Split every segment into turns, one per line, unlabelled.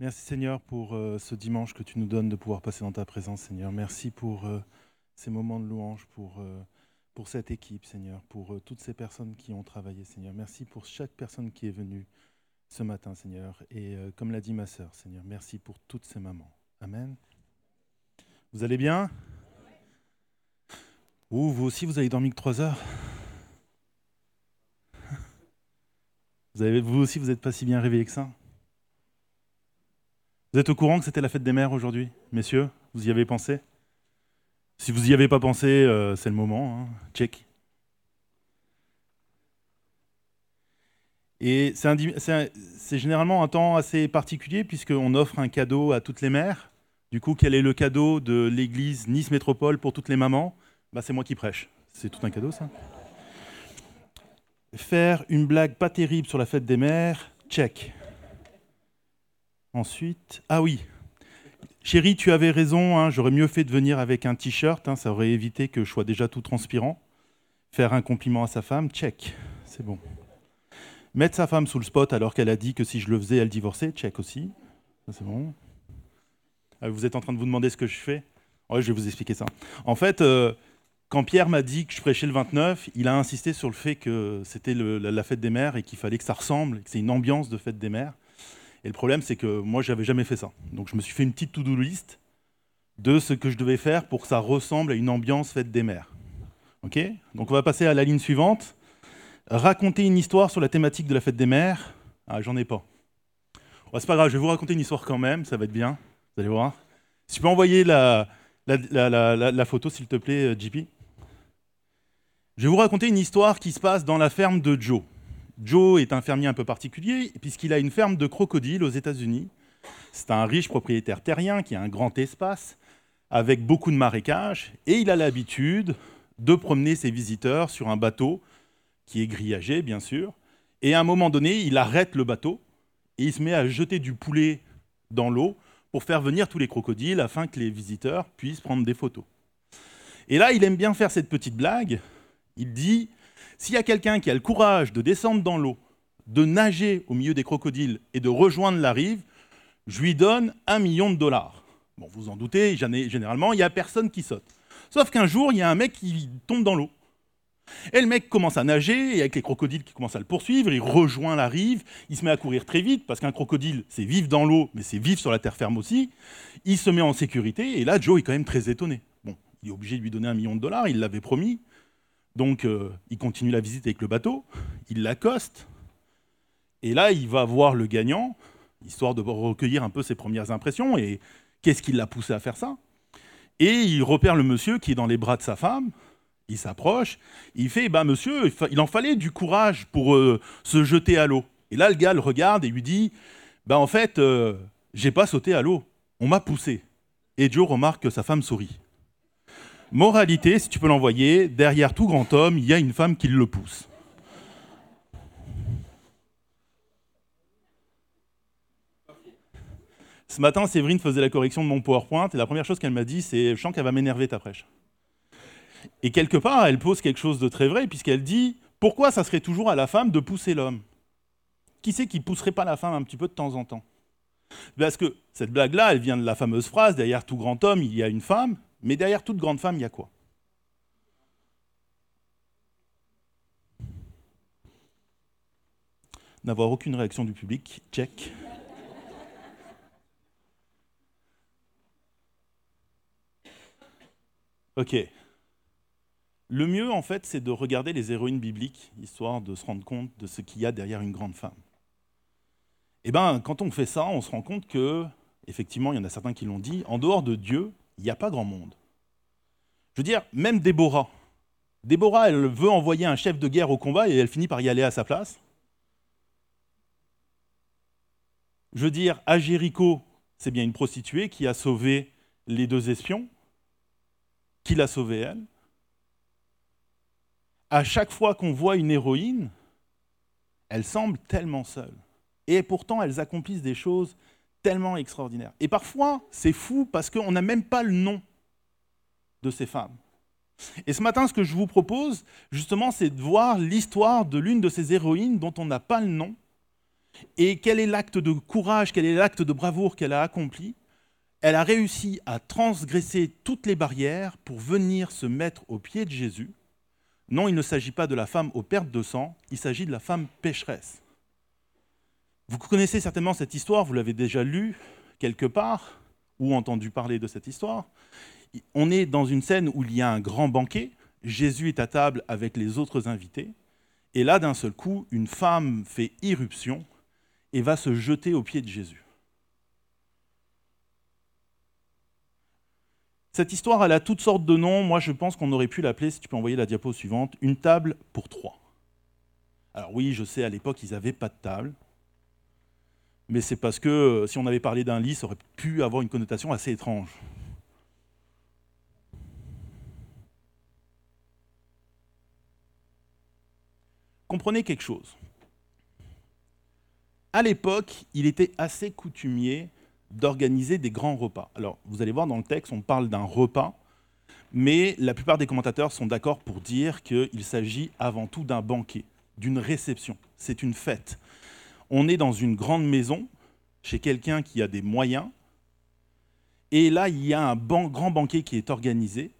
Merci Seigneur pour euh, ce dimanche que tu nous donnes de pouvoir passer dans ta présence, Seigneur. Merci pour euh, ces moments de louange, pour, euh, pour cette équipe, Seigneur, pour toutes ces personnes qui ont travaillé, Seigneur. Merci pour chaque personne qui est venue ce matin, Seigneur. Et comme l'a dit ma sœur, Seigneur, merci pour toutes ces mamans. Amen. Vous allez bien? Ou vous aussi, vous avez dormi que trois heures? Vous, avez, vous aussi, vous n'êtes pas si bien réveillé que ça? Vous êtes au courant que c'était la fête des mères aujourd'hui, messieurs? Vous y avez pensé? Si vous n'y avez pas pensé, euh, c'est le moment. Hein. Check. Et c'est généralement un temps assez particulier puisqu'on offre un cadeau à toutes les mères. Du coup, quel est le cadeau de l'église Nice Métropole pour toutes les mamans? Bah, C'est moi qui prêche. C'est tout un cadeau, ça. Faire une blague pas terrible sur la fête des mères, check. Ensuite, ah oui, chérie, tu avais raison, hein, j'aurais mieux fait de venir avec un t-shirt, hein, ça aurait évité que je sois déjà tout transpirant. Faire un compliment à sa femme, check, c'est bon. Mettre sa femme sous le spot alors qu'elle a dit que si je le faisais, elle divorçait, check aussi. Ah, vous êtes en train de vous demander ce que je fais? Ouais, je vais vous expliquer ça. En fait, euh, quand Pierre m'a dit que je prêchais le 29, il a insisté sur le fait que c'était la, fête des mères et qu'il fallait que ça ressemble, que c'est une ambiance de fête des mères. Et le problème, c'est que moi, j'avais jamais fait ça. Donc, je me suis fait une petite to-do list de ce que je devais faire pour que ça ressemble à une ambiance fête des mers. Ok? Donc, on va passer à la ligne suivante. Raconter une histoire sur la thématique de la fête des mers. Ah, j'en ai pas. c'est pas grave, je vais vous raconter une histoire quand même, ça va être bien. Vous allez voir. Si tu peux envoyer la, la photo, s'il te plaît, JP. Je vais vous raconter une histoire qui se passe dans la ferme de Joe. Joe est un fermier un peu particulier, puisqu'il a une ferme de crocodiles aux États-Unis. C'est un riche propriétaire terrien qui a un grand espace, avec beaucoup de marécages, et il a l'habitude de promener ses visiteurs sur un bateau qui est grillagé, bien sûr. Et à un moment donné, il arrête le bateau et il se met à jeter du poulet dans l'eau pour faire venir tous les crocodiles afin que les visiteurs puissent prendre des photos. Et là, il aime bien faire cette petite blague. Il dit s'il y a quelqu'un qui a le courage de descendre dans l'eau, de nager au milieu des crocodiles et de rejoindre la rive, je lui donne un million de dollars. Bon, vous en doutez, généralement, il n'y a personne qui saute. Sauf qu'un jour, il y a un mec qui tombe dans l'eau. Et le mec commence à nager, et avec les crocodiles qui commencent à le poursuivre, il rejoint la rive, il se met à courir très vite, parce qu'un crocodile, c'est vivre dans l'eau, mais c'est vivre sur la terre ferme aussi. Il se met en sécurité, et là, Joe est quand même très étonné. Bon, il est obligé de lui donner un million de dollars, il l'avait promis. Donc euh, il continue la visite avec le bateau, il l'accoste, et là il va voir le gagnant, histoire de recueillir un peu ses premières impressions, et qu'est-ce qui l'a poussé à faire ça? Et il repère le monsieur qui est dans les bras de sa femme, il s'approche, il fait, bah monsieur, il en fallait du courage pour euh, se jeter à l'eau. Et là le gars le regarde et lui dit, bah en fait, euh, j'ai pas sauté à l'eau, on m'a poussé. Et Joe remarque que sa femme sourit. Moralité, si tu peux l'envoyer, derrière tout grand homme, il y a une femme qui le pousse. Ce matin, Séverine faisait la correction de mon PowerPoint et la première chose qu'elle m'a dit, c'est Je sens qu'elle va m'énerver ta prêche. Et quelque part, elle pose quelque chose de très vrai, puisqu'elle dit Pourquoi ça serait toujours à la femme de pousser l'homme? Qui c'est qui pousserait pas la femme un petit peu de temps en temps? Parce que cette blague-là, elle vient de la fameuse phrase Derrière tout grand homme, il y a une femme. Mais derrière toute grande femme, il y a quoi? N'avoir aucune réaction du public, check. Ok. Le mieux, en fait, c'est de regarder les héroïnes bibliques, histoire de se rendre compte de ce qu'il y a derrière une grande femme. Eh bien, quand on fait ça, on se rend compte que, effectivement, il y en a certains qui l'ont dit, en dehors de Dieu, il n'y a pas grand monde. Je veux dire, même Déborah. Déborah, elle veut envoyer un chef de guerre au combat et elle finit par y aller à sa place. Je veux dire, à Jéricho, c'est bien une prostituée qui a sauvé les deux espions, qui l'a sauvée elle. À chaque fois qu'on voit une héroïne, elle semble tellement seule. Et pourtant, elles accomplissent des choses tellement extraordinaire. Et parfois, c'est fou parce qu'on n'a même pas le nom de ces femmes. Et ce matin, ce que je vous propose, justement, c'est de voir l'histoire de l'une de ces héroïnes dont on n'a pas le nom, Et quel est l'acte de courage, quel est l'acte de bravoure qu'elle a accompli Elle a réussi à transgresser toutes les barrières pour venir se mettre au pied de Jésus. Non, il ne s'agit pas de la femme aux pertes de sang, il s'agit de la femme pécheresse. Vous connaissez certainement cette histoire, vous l'avez déjà lue quelque part ou entendu parler de cette histoire. On est dans une scène où il y a un grand banquet, Jésus est à table avec les autres invités, et là, d'un seul coup, une femme fait irruption et va se jeter aux pieds de Jésus. Cette histoire, elle a toutes sortes de noms. Moi, je pense qu'on aurait pu l'appeler, si tu peux envoyer la diapo suivante, une table pour trois. Alors oui, je sais, à l'époque, ils n'avaient pas de table. Mais c'est parce que euh, si on avait parlé d'un lit, ça aurait pu avoir une connotation assez étrange. Comprenez quelque chose. À l'époque, il était assez coutumier d'organiser des grands repas. Alors, vous allez voir dans le texte, on parle d'un repas, mais la plupart des commentateurs sont d'accord pour dire qu'il s'agit avant tout d'un banquet, d'une réception. C'est une fête. On est dans une grande maison, chez quelqu'un qui a des moyens, et là, il y a un grand banquet qui est organisé,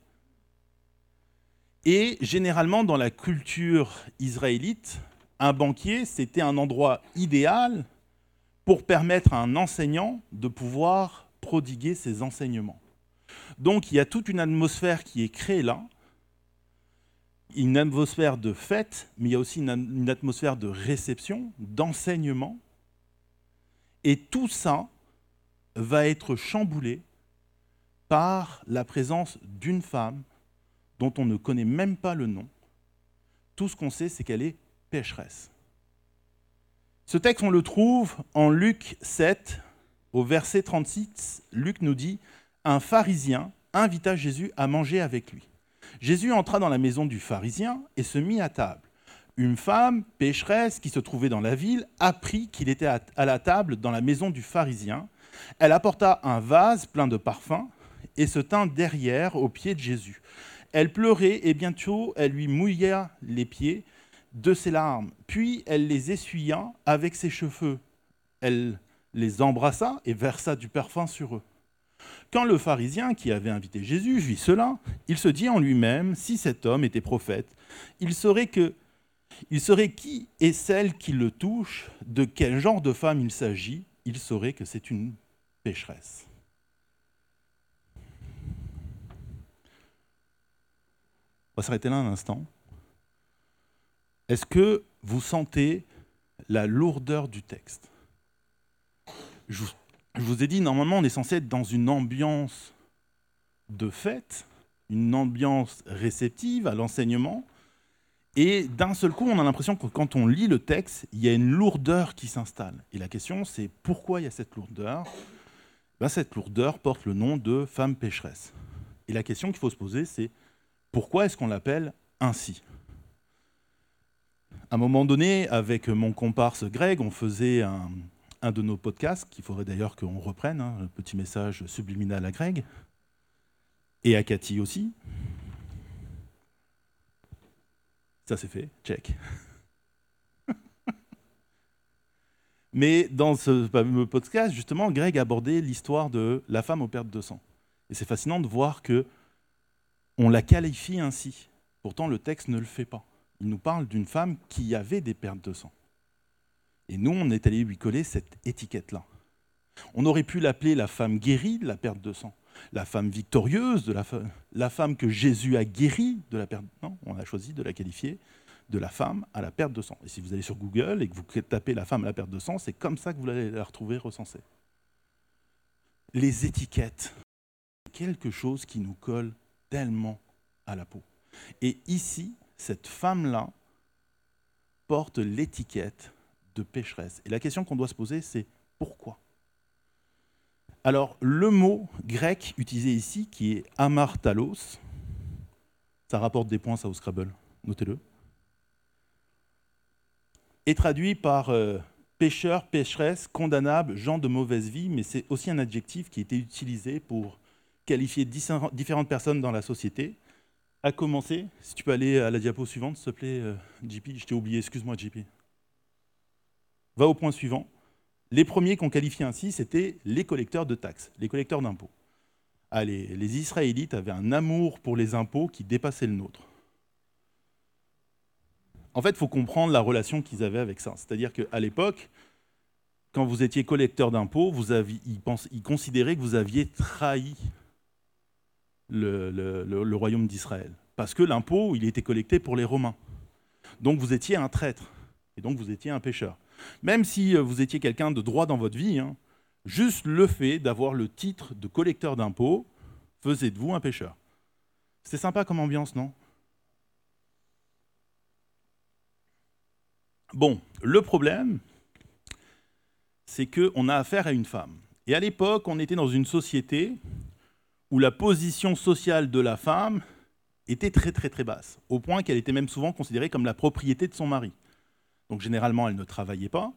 et généralement, dans la culture israélite, un banquier, c'était un endroit idéal pour permettre à un enseignant de pouvoir prodiguer ses enseignements. Donc il y a toute une atmosphère qui est créée là, une atmosphère de fête, mais il y a aussi une, atmosphère de réception, d'enseignement. Et tout ça va être chamboulé par la présence d'une femme dont on ne connaît même pas le nom. Tout ce qu'on sait, c'est qu'elle est pécheresse. Ce texte, on le trouve en Luc 7, au verset 36. Luc nous dit, Un pharisien invita Jésus à manger avec lui. Jésus entra dans la maison du pharisien et se mit à table. Une femme pécheresse qui se trouvait dans la ville apprit qu'il était à la table dans la maison du pharisien. Elle apporta un vase plein de parfums et se tint derrière aux pieds de Jésus. Elle pleurait et bientôt elle lui mouilla les pieds de ses larmes. Puis elle les essuya avec ses cheveux. Elle les embrassa et versa du parfum sur eux. Quand le pharisien qui avait invité Jésus vit cela, il se dit en lui-même, si cet homme était prophète, il saurait qui est celle qui le touche, de quel genre de femme il s'agit, il saurait que c'est une pécheresse. On va s'arrêter là un instant. Est-ce que vous sentez la lourdeur du texte? Ai dit, normalement, on est censé être dans une ambiance de fête, une ambiance réceptive à l'enseignement. Et d'un seul coup, on a l'impression que quand on lit le texte, il y a une lourdeur qui s'installe. Et la question, c'est pourquoi il y a cette lourdeur? Ben, Cette lourdeur porte le nom de femme pécheresse. Et la question qu'il faut se poser, c'est pourquoi est-ce qu'on l'appelle ainsi? À un moment donné, avec mon comparse Greg, on faisait un, de nos podcasts, qu'il faudrait d'ailleurs qu'on reprenne, un hein, petit message subliminal à Greg, et à Cathy aussi. Ça c'est fait, check. Mais dans ce podcast, justement, Greg abordait l'histoire de la femme aux pertes de sang. Et c'est fascinant de voir que on la qualifie ainsi. Pourtant, le texte ne le fait pas. Il nous parle d'une femme qui avait des pertes de sang. Et nous, on est allé lui coller cette étiquette-là. On aurait pu l'appeler la femme guérie de la perte de sang, la femme victorieuse, de la, la femme que Jésus a guérie de la perte. Non, on a choisi de la qualifier de la femme à la perte de sang. Et si vous allez sur Google et que vous tapez la femme à la perte de sang, c'est comme ça que vous allez la retrouver recensée. Les étiquettes, quelque chose qui nous colle tellement à la peau. Et ici, cette femme-là porte l'étiquette de pécheresse. Et la question qu'on doit se poser, c'est pourquoi? Alors, le mot grec utilisé ici, qui est amartalos, ça rapporte des points, ça, au Scrabble, notez-le, est traduit par euh, pécheur, pécheresse, condamnable, gens de mauvaise vie, mais c'est aussi un adjectif qui été utilisé pour qualifier différentes personnes dans la société. À commencer, si tu peux aller à la diapo suivante, s'il te plaît, euh, JP, je t'ai oublié, excuse-moi, JP. Va au point suivant. Les premiers qu'on qualifiait ainsi, c'était les collecteurs de taxes, les collecteurs d'impôts. Allez, les Israélites avaient un amour pour les impôts qui dépassait le nôtre. En fait, il faut comprendre la relation qu'ils avaient avec ça. C'est-à-dire qu'à l'époque, quand vous étiez collecteur d'impôts, vous aviez, ils, considéraient que vous aviez trahi le, royaume d'Israël. Parce que l'impôt, il était collecté pour les Romains. Donc vous étiez un traître. Et donc vous étiez un pécheur. Même si euh, vous étiez quelqu'un de droit dans votre vie, hein, juste le fait d'avoir le titre de collecteur d'impôts faisait de vous un pécheur. C'est sympa comme ambiance, non? Bon, le problème, c'est qu'on a affaire à une femme. Et à l'époque, on était dans une société où la position sociale de la femme était très très très basse, au point qu'elle était même souvent considérée comme la propriété de son mari. Donc généralement, elle ne travaillait pas,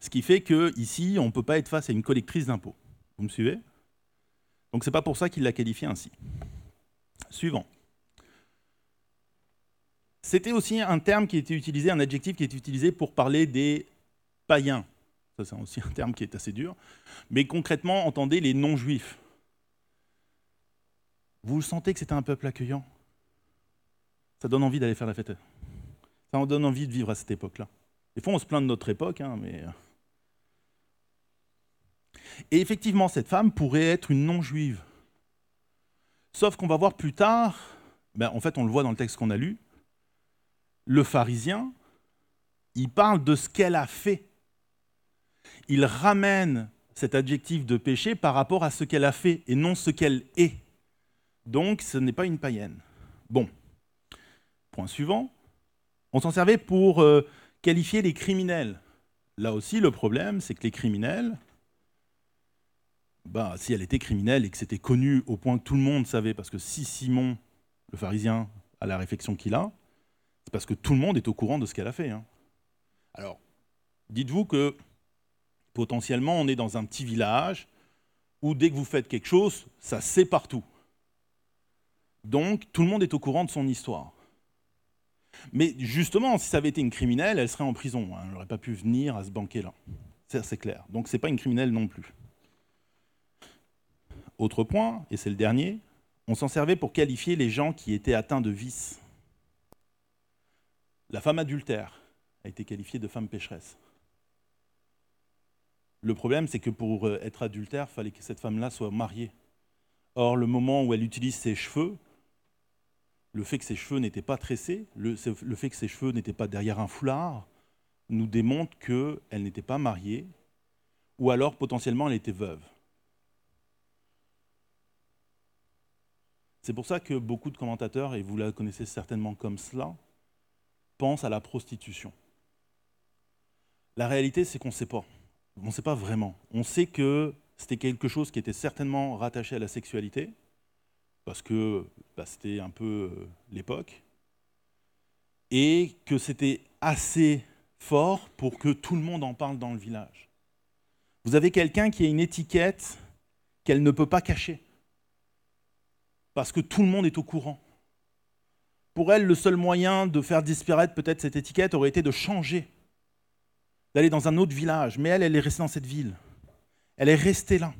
ce qui fait qu'ici, on ne peut pas être face à une collectrice d'impôts. Vous me suivez? Donc c'est pas pour ça qu'il l'a qualifiée ainsi. Suivant. C'était aussi un terme qui était utilisé, un adjectif qui était utilisé pour parler des païens c'est aussi un terme qui est assez dur, mais concrètement, entendez les non-juifs. Vous sentez que c'est un peuple accueillant? Ça donne envie d'aller faire la fête. Ça en donne envie de vivre à cette époque-là. Des fois, on se plaint de notre époque, hein, mais... Euh. Et effectivement, cette femme pourrait être une non-juive. Sauf qu'on va voir plus tard, ben, en fait, on le voit dans le texte qu'on a lu, le pharisien, il parle de ce qu'elle a fait il ramène cet adjectif de péché par rapport à ce qu'elle a fait et non ce qu'elle est. Donc ce n'est pas une païenne. Bon, point suivant. On s'en servait pour euh, qualifier les criminels. Là aussi, le problème, c'est que les criminels, bah, si elle était criminelle et que c'était connu au point que tout le monde savait, parce que si Simon, le pharisien, a la réflexion qu'il a, c'est parce que tout le monde est au courant de ce qu'elle a fait. Hein. Alors, dites-vous que Potentiellement, on est dans un petit village où dès que vous faites quelque chose, ça sait partout. Donc, tout le monde est au courant de son histoire. Mais justement, si ça avait été une criminelle, elle serait en prison. Hein. Elle n'aurait pas pu venir à ce banquet-là. C'est clair. Donc, ce n'est pas une criminelle non plus. Autre point, et c'est le dernier, on s'en servait pour qualifier les gens qui étaient atteints de vice. La femme adultère a été qualifiée de femme pécheresse. Le problème, c'est que pour euh, être adultère, il fallait que cette femme-là soit mariée. Or, le moment où elle utilise ses cheveux, le fait que ses cheveux n'étaient pas tressés, le, fait que ses cheveux n'étaient pas derrière un foulard, nous démontre qu'elle n'était pas mariée, ou alors potentiellement elle était veuve. C'est pour ça que beaucoup de commentateurs, et vous la connaissez certainement comme cela, pensent à la prostitution. La réalité, c'est qu'on ne sait pas on ne sait pas vraiment. On sait que c'était quelque chose qui était certainement rattaché à la sexualité, parce que bah, c'était un peu euh, l'époque, et que c'était assez fort pour que tout le monde en parle dans le village. Vous avez quelqu'un qui a une étiquette qu'elle ne peut pas cacher, parce que tout le monde est au courant. Pour elle, le seul moyen de faire disparaître peut-être cette étiquette aurait été de changer d'aller dans un autre village, mais elle, elle est restée dans cette ville. Elle est restée là.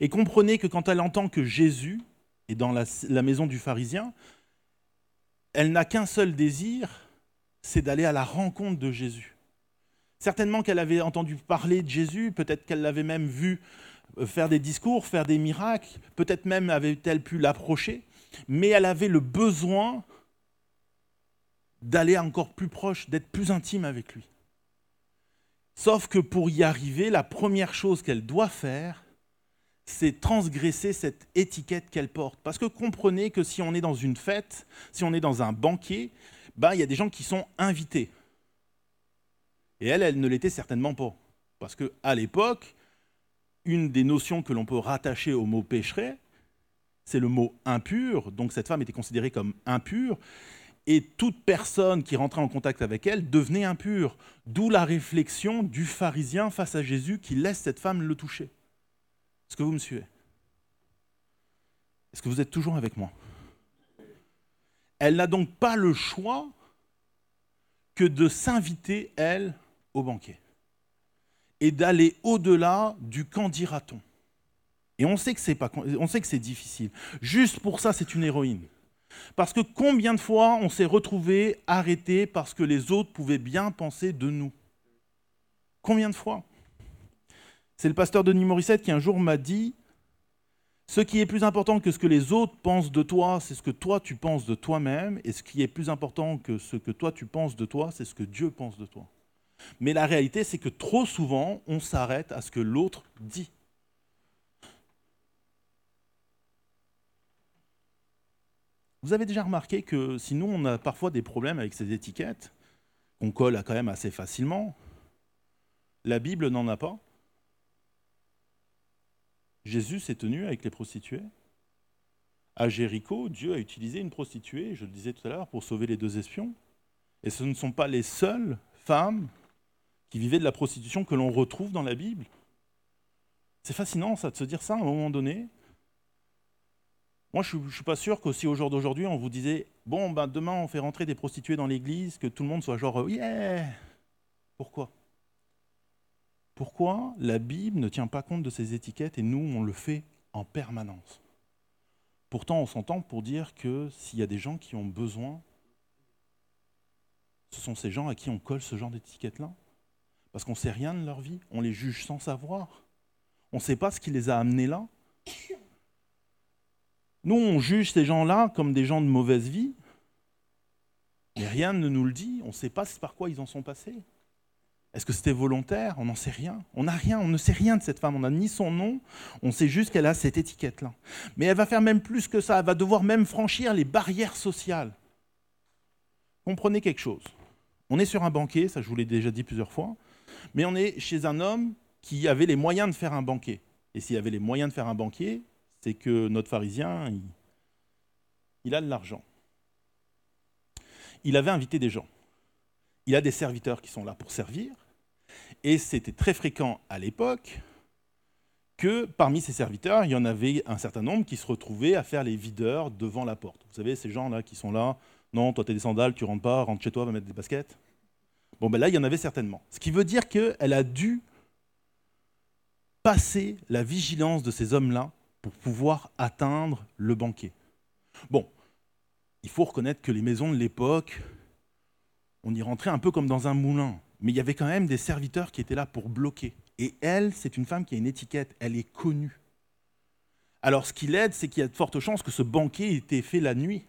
Et comprenez que quand elle entend que Jésus est dans la, maison du pharisien, elle n'a qu'un seul désir, c'est d'aller à la rencontre de Jésus. Certainement qu'elle avait entendu parler de Jésus, peut-être qu'elle l'avait même vu euh, faire des discours, faire des miracles, peut-être même avait-elle pu l'approcher, mais elle avait le besoin d'aller encore plus proche, d'être plus intime avec lui. Sauf que pour y arriver, la première chose qu'elle doit faire, c'est transgresser cette étiquette qu'elle porte. Parce que comprenez que si on est dans une fête, si on est dans un banquet, bah, il y a des gens qui sont invités. Et elle, elle ne l'était certainement pas. Parce qu'à l'époque, une des notions que l'on peut rattacher au mot pécheret, c'est le mot impur. Donc cette femme était considérée comme impure et toute personne qui rentrait en contact avec elle devenait impure. D'où la réflexion du pharisien face à Jésus qui laisse cette femme le toucher. Est-ce que vous me suivez? Est-ce que vous êtes toujours avec moi? Elle n'a donc pas le choix que de s'inviter, elle, au banquet et d'aller au-delà du qu'en dira-t-on. Et on sait que c'est pas, on sait que c'est difficile. Juste pour ça, c'est une héroïne. Parce que combien de fois on s'est retrouvé arrêté parce que les autres pouvaient bien penser de nous? Combien de fois? C'est le pasteur Denis Morissette qui un jour m'a dit ce qui est plus important que ce que les autres pensent de toi, c'est ce que toi tu penses de toi-même, et ce qui est plus important que ce que toi tu penses de toi, c'est ce que Dieu pense de toi. Mais la réalité, c'est que trop souvent, on s'arrête à ce que l'autre dit. Vous avez déjà remarqué que sinon on a parfois des problèmes avec ces étiquettes, qu'on colle quand même assez facilement. La Bible n'en a pas. Jésus s'est tenu avec les prostituées. À Jéricho, Dieu a utilisé une prostituée, je le disais tout à l'heure, pour sauver les deux espions. Et ce ne sont pas les seules femmes qui vivaient de la prostitution que l'on retrouve dans la Bible. C'est fascinant ça de se dire ça à un moment donné. Moi, je ne suis pas sûr qu'aussi au jour d'aujourd'hui, on vous disait Bon, ben, demain, on fait rentrer des prostituées dans l'église, que tout le monde soit genre Yeah Pourquoi? Pourquoi la Bible ne tient pas compte de ces étiquettes et nous, on le fait en permanence? Pourtant, on s'entend pour dire que s'il y a des gens qui ont besoin, ce sont ces gens à qui on colle ce genre d'étiquette-là. Parce qu'on ne sait rien de leur vie, on les juge sans savoir. On ne sait pas ce qui les a amenés là. Nous, on juge ces gens-là comme des gens de mauvaise vie, mais rien ne nous le dit, on ne sait pas par quoi ils en sont passés. Est-ce que c'était volontaire? On n'en sait rien. On n'a rien, on ne sait rien de cette femme. On n'a ni son nom, on sait juste qu'elle a cette étiquette-là. Mais elle va faire même plus que ça. Elle va devoir même franchir les barrières sociales. Comprenez quelque chose. On est sur un banquet, ça je vous l'ai déjà dit plusieurs fois, mais on est chez un homme qui avait les moyens de faire un banquet. Et s'il avait les moyens de faire un banquet, c'est que notre pharisien, il, il a de l'argent. Il avait invité des gens. Il a des serviteurs qui sont là pour servir. Et c'était très fréquent à l'époque que parmi ces serviteurs, il y en avait un certain nombre qui se retrouvaient à faire les videurs devant la porte. Vous savez, ces gens-là qui sont là, non, toi tu as des sandales, tu rentres pas, rentre chez toi, va mettre des baskets. Bon, ben là, il y en avait certainement. Ce qui veut dire qu'elle a dû passer la vigilance de ces hommes-là pour pouvoir atteindre le banquet. Bon, il faut reconnaître que les maisons de l'époque, on y rentrait un peu comme dans un moulin mais il y avait quand même des serviteurs qui étaient là pour bloquer. Et elle, c'est une femme qui a une étiquette, elle est connue. Alors ce qui l'aide, c'est qu'il y a de fortes chances que ce banquet ait été fait la nuit.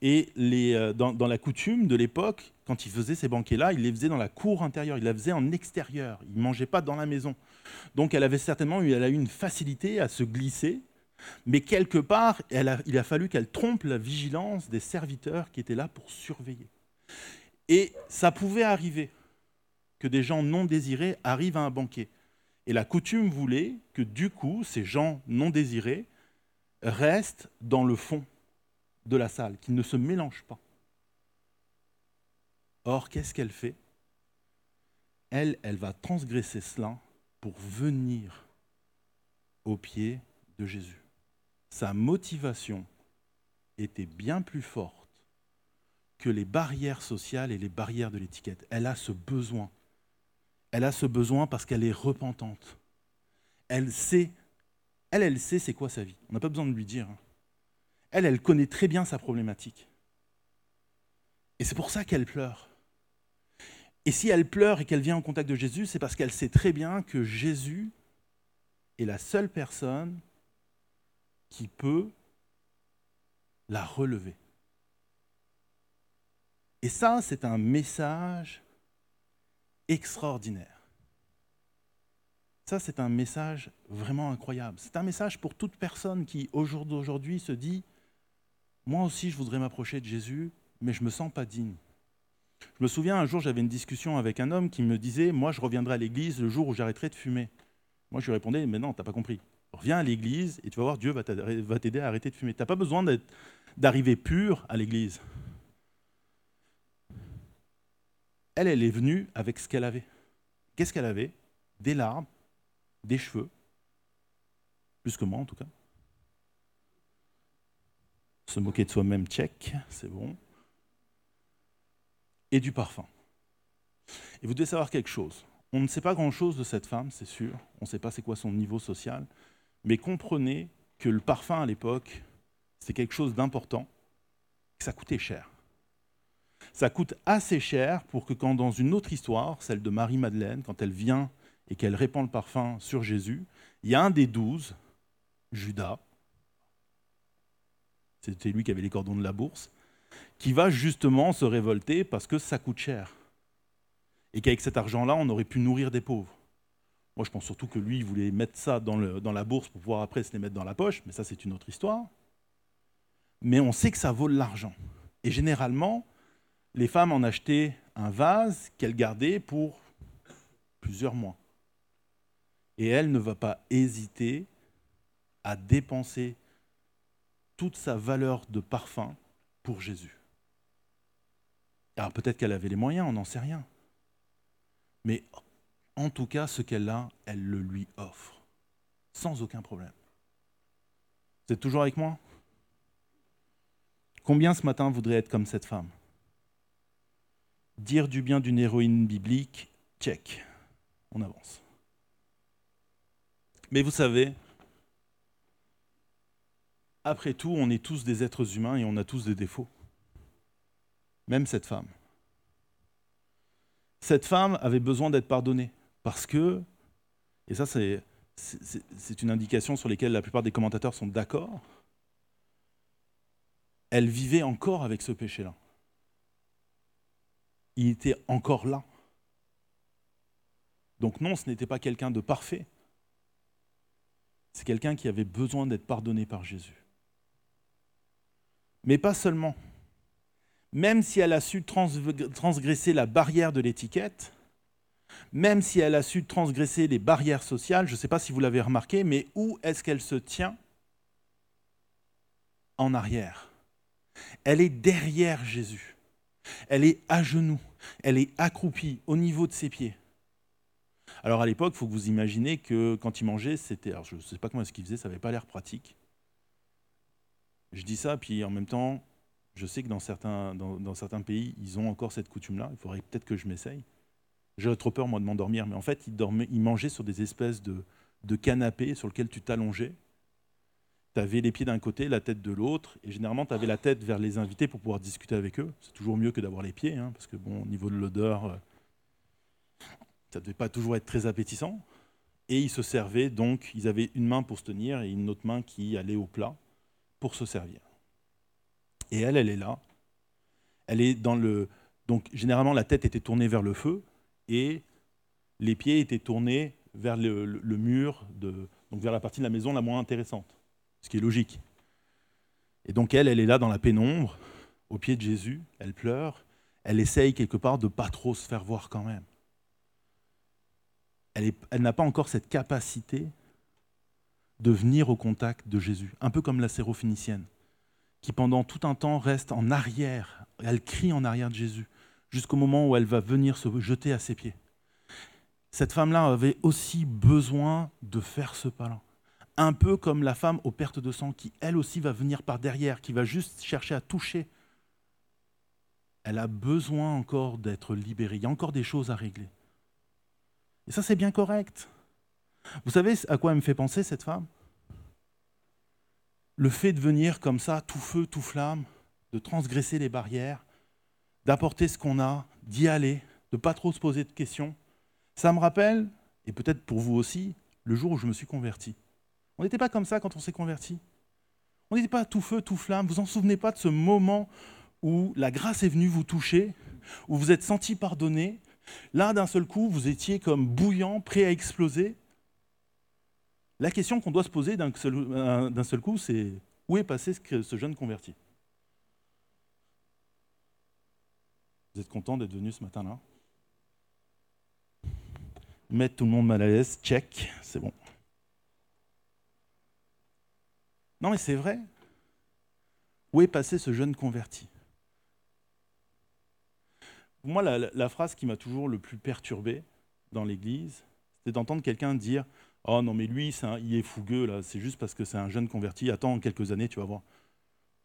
Et euh, dans, la coutume de l'époque, quand il faisait ces banquets-là, il les faisait dans la cour intérieure, il la faisait en extérieur, il ne mangeait pas dans la maison. Donc elle avait certainement eu, elle a eu une facilité à se glisser, mais quelque part, il a fallu qu'elle trompe la vigilance des serviteurs qui étaient là pour surveiller. Et ça pouvait arriver que des gens non désirés arrivent à un banquet. Et la coutume voulait que du coup, ces gens non désirés restent dans le fond de la salle, qu'ils ne se mélangent pas. Or, qu'est-ce qu'elle fait? Elle, elle va transgresser cela pour venir au pied de Jésus. Sa motivation était bien plus forte que les barrières sociales et les barrières de l'étiquette. Elle a ce besoin. Elle a ce besoin parce qu'elle est repentante. Elle sait, elle, elle sait c'est quoi sa vie. On n'a pas besoin de lui dire. Hein. Elle, elle connaît très bien sa problématique. Et c'est pour ça qu'elle pleure. Et si elle pleure et qu'elle vient en contact de Jésus, c'est parce qu'elle sait très bien que Jésus est la seule personne qui peut la relever. Et ça, c'est un message extraordinaire. Ça, c'est un message vraiment incroyable. C'est un message pour toute personne qui, au jour d'aujourd'hui, se dit, moi aussi, je voudrais m'approcher de Jésus, mais je ne me sens pas digne. Je me souviens, un jour, j'avais une discussion avec un homme qui me disait, moi, je reviendrai à l'église le jour où j'arrêterai de fumer. Moi, je lui répondais, mais non, tu n'as pas compris. Reviens à l'église et tu vas voir, Dieu va t'aider à arrêter de fumer. Tu n'as pas besoin d'arriver pur à l'église. Elle, elle est venue avec ce qu'elle avait. Qu'est-ce qu'elle avait? Des larmes, des cheveux, plus que moi en tout cas. Se moquer de soi-même, check, c'est bon. Et du parfum. Et vous devez savoir quelque chose. On ne sait pas grand-chose de cette femme, c'est sûr. On ne sait pas c'est quoi son niveau social. Mais comprenez que le parfum à l'époque, c'est quelque chose d'important, que ça coûtait cher. Ça coûte assez cher pour que quand dans une autre histoire, celle de Marie-Madeleine, quand elle vient et qu'elle répand le parfum sur Jésus, il y a un des douze, Judas, c'était lui qui avait les cordons de la bourse, qui va justement se révolter parce que ça coûte cher. Et qu'avec cet argent-là, on aurait pu nourrir des pauvres. Moi, je pense surtout que lui, il voulait mettre ça dans, dans la bourse pour pouvoir après se les mettre dans la poche, mais ça, c'est une autre histoire. Mais on sait que ça vaut de l'argent. Et généralement, les femmes en achetaient un vase qu'elles gardaient pour plusieurs mois. Et elle ne va pas hésiter à dépenser toute sa valeur de parfum pour Jésus. Alors peut-être qu'elle avait les moyens, on n'en sait rien. Mais en tout cas, ce qu'elle a, elle le lui offre, sans aucun problème. Vous êtes toujours avec moi? Combien ce matin voudraient être comme cette femme? Dire du bien d'une héroïne biblique, check, on avance. Mais vous savez, après tout, on est tous des êtres humains et on a tous des défauts. Même cette femme. Cette femme avait besoin d'être pardonnée parce que, et ça c'est, c'est une indication sur laquelle la plupart des commentateurs sont d'accord, elle vivait encore avec ce péché-là. Il était encore là. Donc non, ce n'était pas quelqu'un de parfait. C'est quelqu'un qui avait besoin d'être pardonné par Jésus. Mais pas seulement. Même si elle a su transgresser la barrière de l'étiquette, même si elle a su transgresser les barrières sociales, je ne sais pas si vous l'avez remarqué, mais où est-ce qu'elle se tient? En arrière. Elle est derrière Jésus. Elle est à genoux. Elle est accroupie au niveau de ses pieds. Alors à l'époque, il faut que vous imaginez que quand il mangeait, c'était. Alors je ne sais pas comment est-ce qu'il faisait, ça n'avait pas l'air pratique. Je dis ça, puis en même temps, je sais que dans certains, dans, certains pays, ils ont encore cette coutume-là. Il faudrait peut-être que je m'essaye. J'aurais trop peur, moi, de m'endormir. Mais en fait, ils, dormaient, ils mangeaient sur des espèces de, de canapés sur lesquels tu t'allongeais. Tu avais les pieds d'un côté, la tête de l'autre. Et généralement, tu avais la tête vers les invités pour pouvoir discuter avec eux. C'est toujours mieux que d'avoir les pieds, hein, parce que, bon, au niveau de l'odeur, euh, ça ne devait pas toujours être très appétissant. Et ils se servaient, donc, ils avaient une main pour se tenir et une autre main qui allait au plat pour se servir. Et elle, elle est là. Elle est dans le. Donc, généralement, la tête était tournée vers le feu et les pieds étaient tournés vers le, mur, de, donc vers la partie de la maison la moins intéressante, ce qui est logique. Et donc, elle, elle est là dans la pénombre, au pied de Jésus, elle pleure, elle essaye quelque part de pas trop se faire voir quand même. Elle, elle n'a pas encore cette capacité de venir au contact de Jésus, un peu comme la sérophénicienne, qui pendant tout un temps reste en arrière, elle crie en arrière de Jésus, jusqu'au moment où elle va venir se jeter à ses pieds. Cette femme-là avait aussi besoin de faire ce pas-là. Un peu comme la femme aux pertes de sang, qui elle aussi va venir par derrière, qui va juste chercher à toucher. Elle a besoin encore d'être libérée. Il y a encore des choses à régler. Et ça, c'est bien correct. Vous savez à quoi elle me fait penser, cette femme? Le fait de venir comme ça, tout feu, tout flamme, de transgresser les barrières, d'apporter ce qu'on a, d'y aller, de pas trop se poser de questions, ça me rappelle, et peut-être pour vous aussi, le jour où je me suis converti. On n'était pas comme ça quand on s'est converti. On n'était pas tout feu, tout flamme. Vous en souvenez pas de ce moment où la grâce est venue vous toucher, où vous êtes senti pardonné. Là, d'un seul coup, vous étiez comme bouillant, prêt à exploser. La question qu'on doit se poser d'un seul, coup, c'est où est passé ce, jeune converti? Vous êtes content d'être venu ce matin-là? Mettre tout le monde mal à l'aise, check, c'est bon. Non mais c'est vrai. Où est passé ce jeune converti? Pour moi, la phrase qui m'a toujours le plus perturbé dans l'Église, c'est d'entendre quelqu'un dire Oh non, mais lui, il est fougueux, là, c'est juste parce que c'est un jeune converti. Attends quelques années, tu vas voir.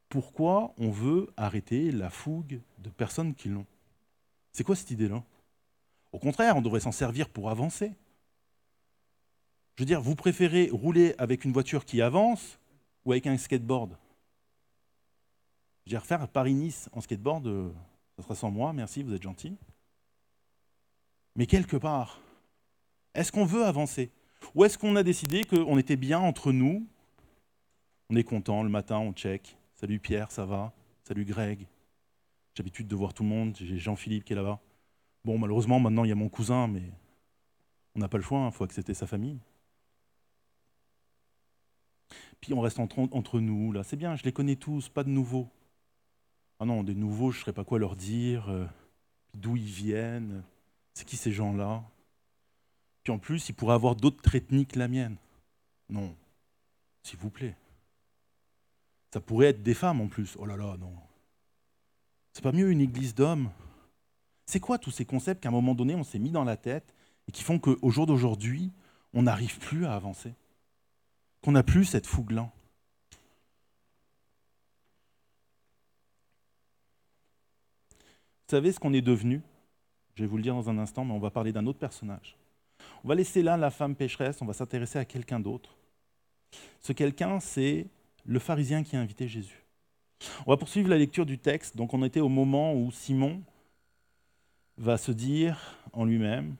Pourquoi on veut arrêter la fougue de personnes qui l'ont? C'est quoi cette idée-là? Au contraire, on devrait s'en servir pour avancer. Je veux dire, vous préférez rouler avec une voiture qui avance ou avec un skateboard Je veux dire, faire Paris-Nice en skateboard, euh, ça sera sans moi, merci, vous êtes gentil. Mais quelque part, est-ce qu'on veut avancer? Ou est-ce qu'on a décidé qu'on était bien entre nous? On est content, le matin, on check. Salut Pierre, ça va? Salut Greg. J'ai l'habitude de voir tout le monde, j'ai Jean-Philippe qui est là-bas. Bon, malheureusement, maintenant, il y a mon cousin, mais on n'a pas le choix, il hein, faut accepter sa famille. Puis on reste entre, nous, là. C'est bien, je les connais tous, pas de nouveaux. Ah non, des nouveaux, je ne saurais pas quoi leur dire, euh, d'où ils viennent, c'est qui ces gens-là. Puis en plus, ils pourraient avoir d'autres ethnies que la mienne. Non, s'il vous plaît. Ça pourrait être des femmes en plus. Oh là là, non. C'est pas mieux une église d'hommes? C'est quoi tous ces concepts qu'à un moment donné on s'est mis dans la tête et qui font qu'au jour d'aujourd'hui, on n'arrive plus à avancer? Qu'on n'a plus cette fougue-là Vous savez ce qu'on est devenu? Je vais vous le dire dans un instant, mais on va parler d'un autre personnage. On va laisser là la femme pécheresse, on va s'intéresser à quelqu'un d'autre. Ce quelqu'un, c'est le pharisien qui a invité Jésus. On va poursuivre la lecture du texte. Donc on était au moment où Simon va se dire en lui-même,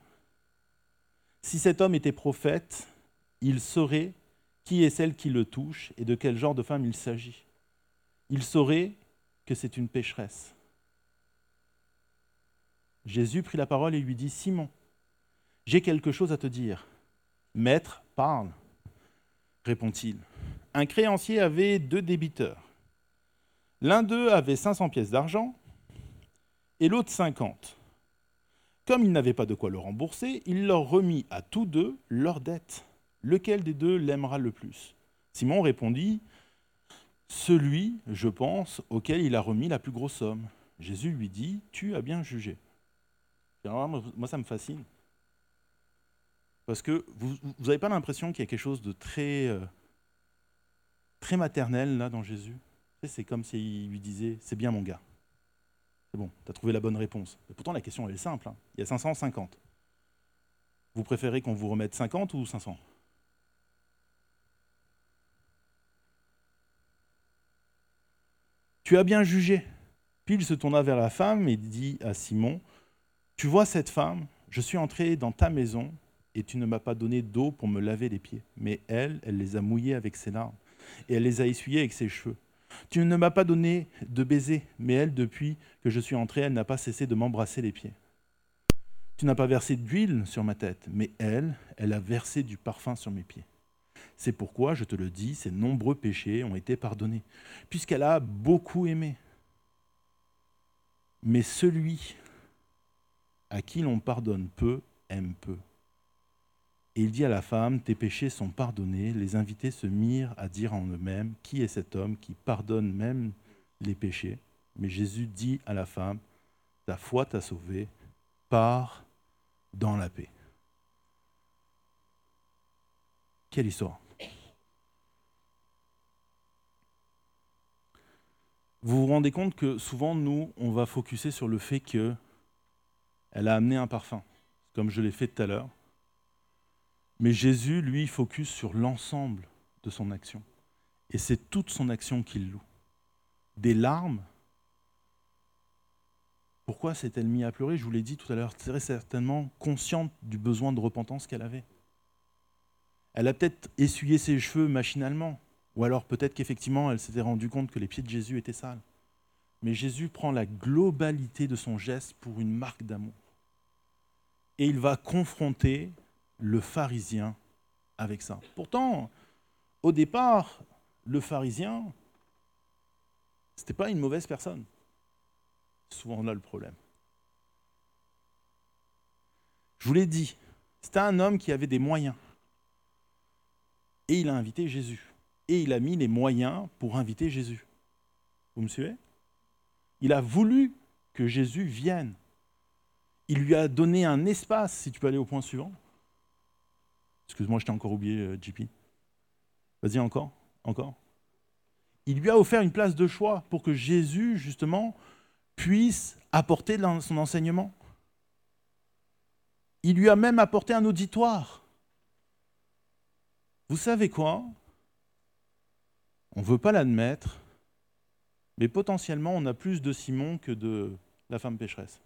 si cet homme était prophète, il saurait qui est celle qui le touche et de quel genre de femme il s'agit. Il saurait que c'est une pécheresse. Jésus prit la parole et lui dit, Simon, j'ai quelque chose à te dire. Maître, parle, répond-il. Un créancier avait deux débiteurs. L'un d'eux avait 500 pièces d'argent et l'autre 50. Comme il n'avait pas de quoi le rembourser, il leur remit à tous deux leur dette. Lequel des deux l'aimera le plus? Simon répondit Celui, je pense, auquel il a remis la plus grosse somme. Jésus lui dit Tu as bien jugé. moi, ça me fascine. Parce que vous n'avez pas l'impression qu'il y a quelque chose de très, euh, très maternel là dans Jésus? C'est comme s'il lui disait C'est bien mon gars. C'est bon, tu as trouvé la bonne réponse. Et pourtant, la question, elle est simple. Hein. Il y a 550. Vous préférez qu'on vous remette 50 ou 500 Tu as bien jugé. Puis il se tourna vers la femme et dit à Simon Tu vois cette femme? Je suis entré dans ta maison et tu ne m'as pas donné d'eau pour me laver les pieds. Mais elle, elle les a mouillés avec ses larmes et elle les a essuyés avec ses cheveux. Tu ne m'as pas donné de baiser, mais elle, depuis que je suis entré, elle n'a pas cessé de m'embrasser les pieds. Tu n'as pas versé d'huile sur ma tête, mais elle, elle a versé du parfum sur mes pieds. C'est pourquoi, je te le dis, ses nombreux péchés ont été pardonnés, puisqu'elle a beaucoup aimé. Mais celui à qui l'on pardonne peu aime peu. Et il dit à la femme, tes péchés sont pardonnés. Les invités se mirent à dire en eux-mêmes, qui est cet homme qui pardonne même les péchés? Mais Jésus dit à la femme, ta foi t'a sauvé, pars dans la paix. Quelle histoire Vous vous rendez compte que souvent, nous, on va focuser sur le fait qu'elle a amené un parfum, comme je l'ai fait tout à l'heure. Mais Jésus, lui, focus sur l'ensemble de son action. Et c'est toute son action qu'il loue. Des larmes. Pourquoi s'est-elle mise à pleurer? Je vous l'ai dit tout à l'heure, très certainement consciente du besoin de repentance qu'elle avait. Elle a peut-être essuyé ses cheveux machinalement, ou alors peut-être qu'effectivement elle s'était rendue compte que les pieds de Jésus étaient sales. Mais Jésus prend la globalité de son geste pour une marque d'amour. Et il va confronter le pharisien avec ça. Pourtant, au départ, le pharisien, ce n'était pas une mauvaise personne. Souvent là le problème. Je vous l'ai dit, c'était un homme qui avait des moyens. Et il a invité Jésus. Et il a mis les moyens pour inviter Jésus. Vous me suivez? Il a voulu que Jésus vienne. Il lui a donné un espace, si tu peux aller au point suivant. Excuse-moi, je t'ai encore oublié, euh, JP. Vas-y, encore, encore. Il lui a offert une place de choix pour que Jésus, justement, puisse apporter son enseignement. Il lui a même apporté un auditoire. Vous savez quoi? On ne veut pas l'admettre, mais potentiellement on a plus de Simon que de la femme pécheresse.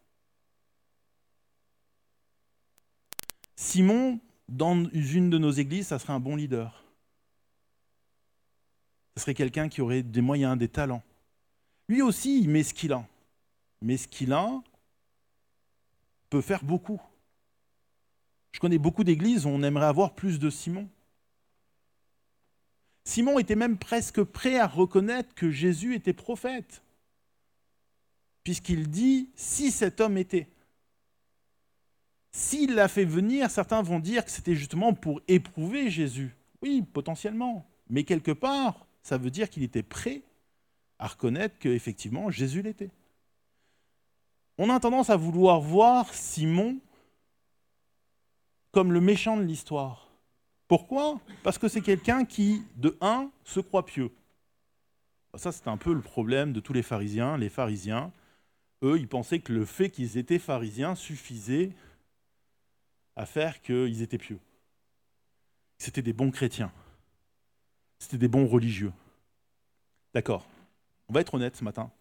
Simon, dans une de nos églises, ça serait un bon leader. Ce serait quelqu'un qui aurait des moyens, des talents. Lui aussi, il met ce qu'il a. Mais ce qu'il a peut faire beaucoup. Je connais beaucoup d'églises où on aimerait avoir plus de Simon. Simon était même presque prêt à reconnaître que Jésus était prophète, puisqu'il dit, si cet homme était. S'il l'a fait venir, certains vont dire que c'était justement pour éprouver Jésus. Oui, potentiellement. Mais quelque part, ça veut dire qu'il était prêt à reconnaître qu'effectivement Jésus l'était. On a tendance à vouloir voir Simon comme le méchant de l'histoire. Pourquoi? Parce que c'est quelqu'un qui, de un, se croit pieux. Ça, c'est un peu le problème de tous les pharisiens. Les pharisiens, eux, ils pensaient que le fait qu'ils étaient pharisiens suffisait à faire qu'ils étaient pieux. C'était des bons chrétiens. C'était des bons religieux. D'accord. On va être honnête ce matin.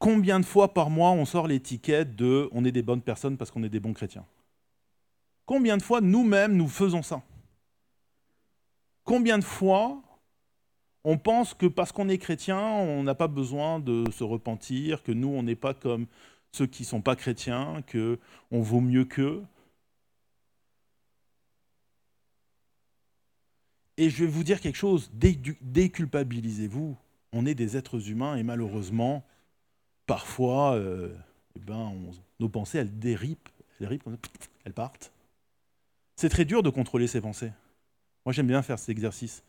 Combien de fois par mois on sort l'étiquette de on est des bonnes personnes parce qu'on est des bons chrétiens Combien de fois nous-mêmes nous faisons ça Combien de fois on pense que parce qu'on est chrétien, on n'a pas besoin de se repentir, que nous, on n'est pas comme ceux qui ne sont pas chrétiens, qu'on vaut mieux qu'eux Et je vais vous dire quelque chose, déculpabilisez-vous. On est des êtres humains et malheureusement, parfois, euh, eh ben, nos pensées, elles déripent, elles, elles partent. C'est très dur de contrôler ses pensées. Moi, j'aime bien faire cet exercice.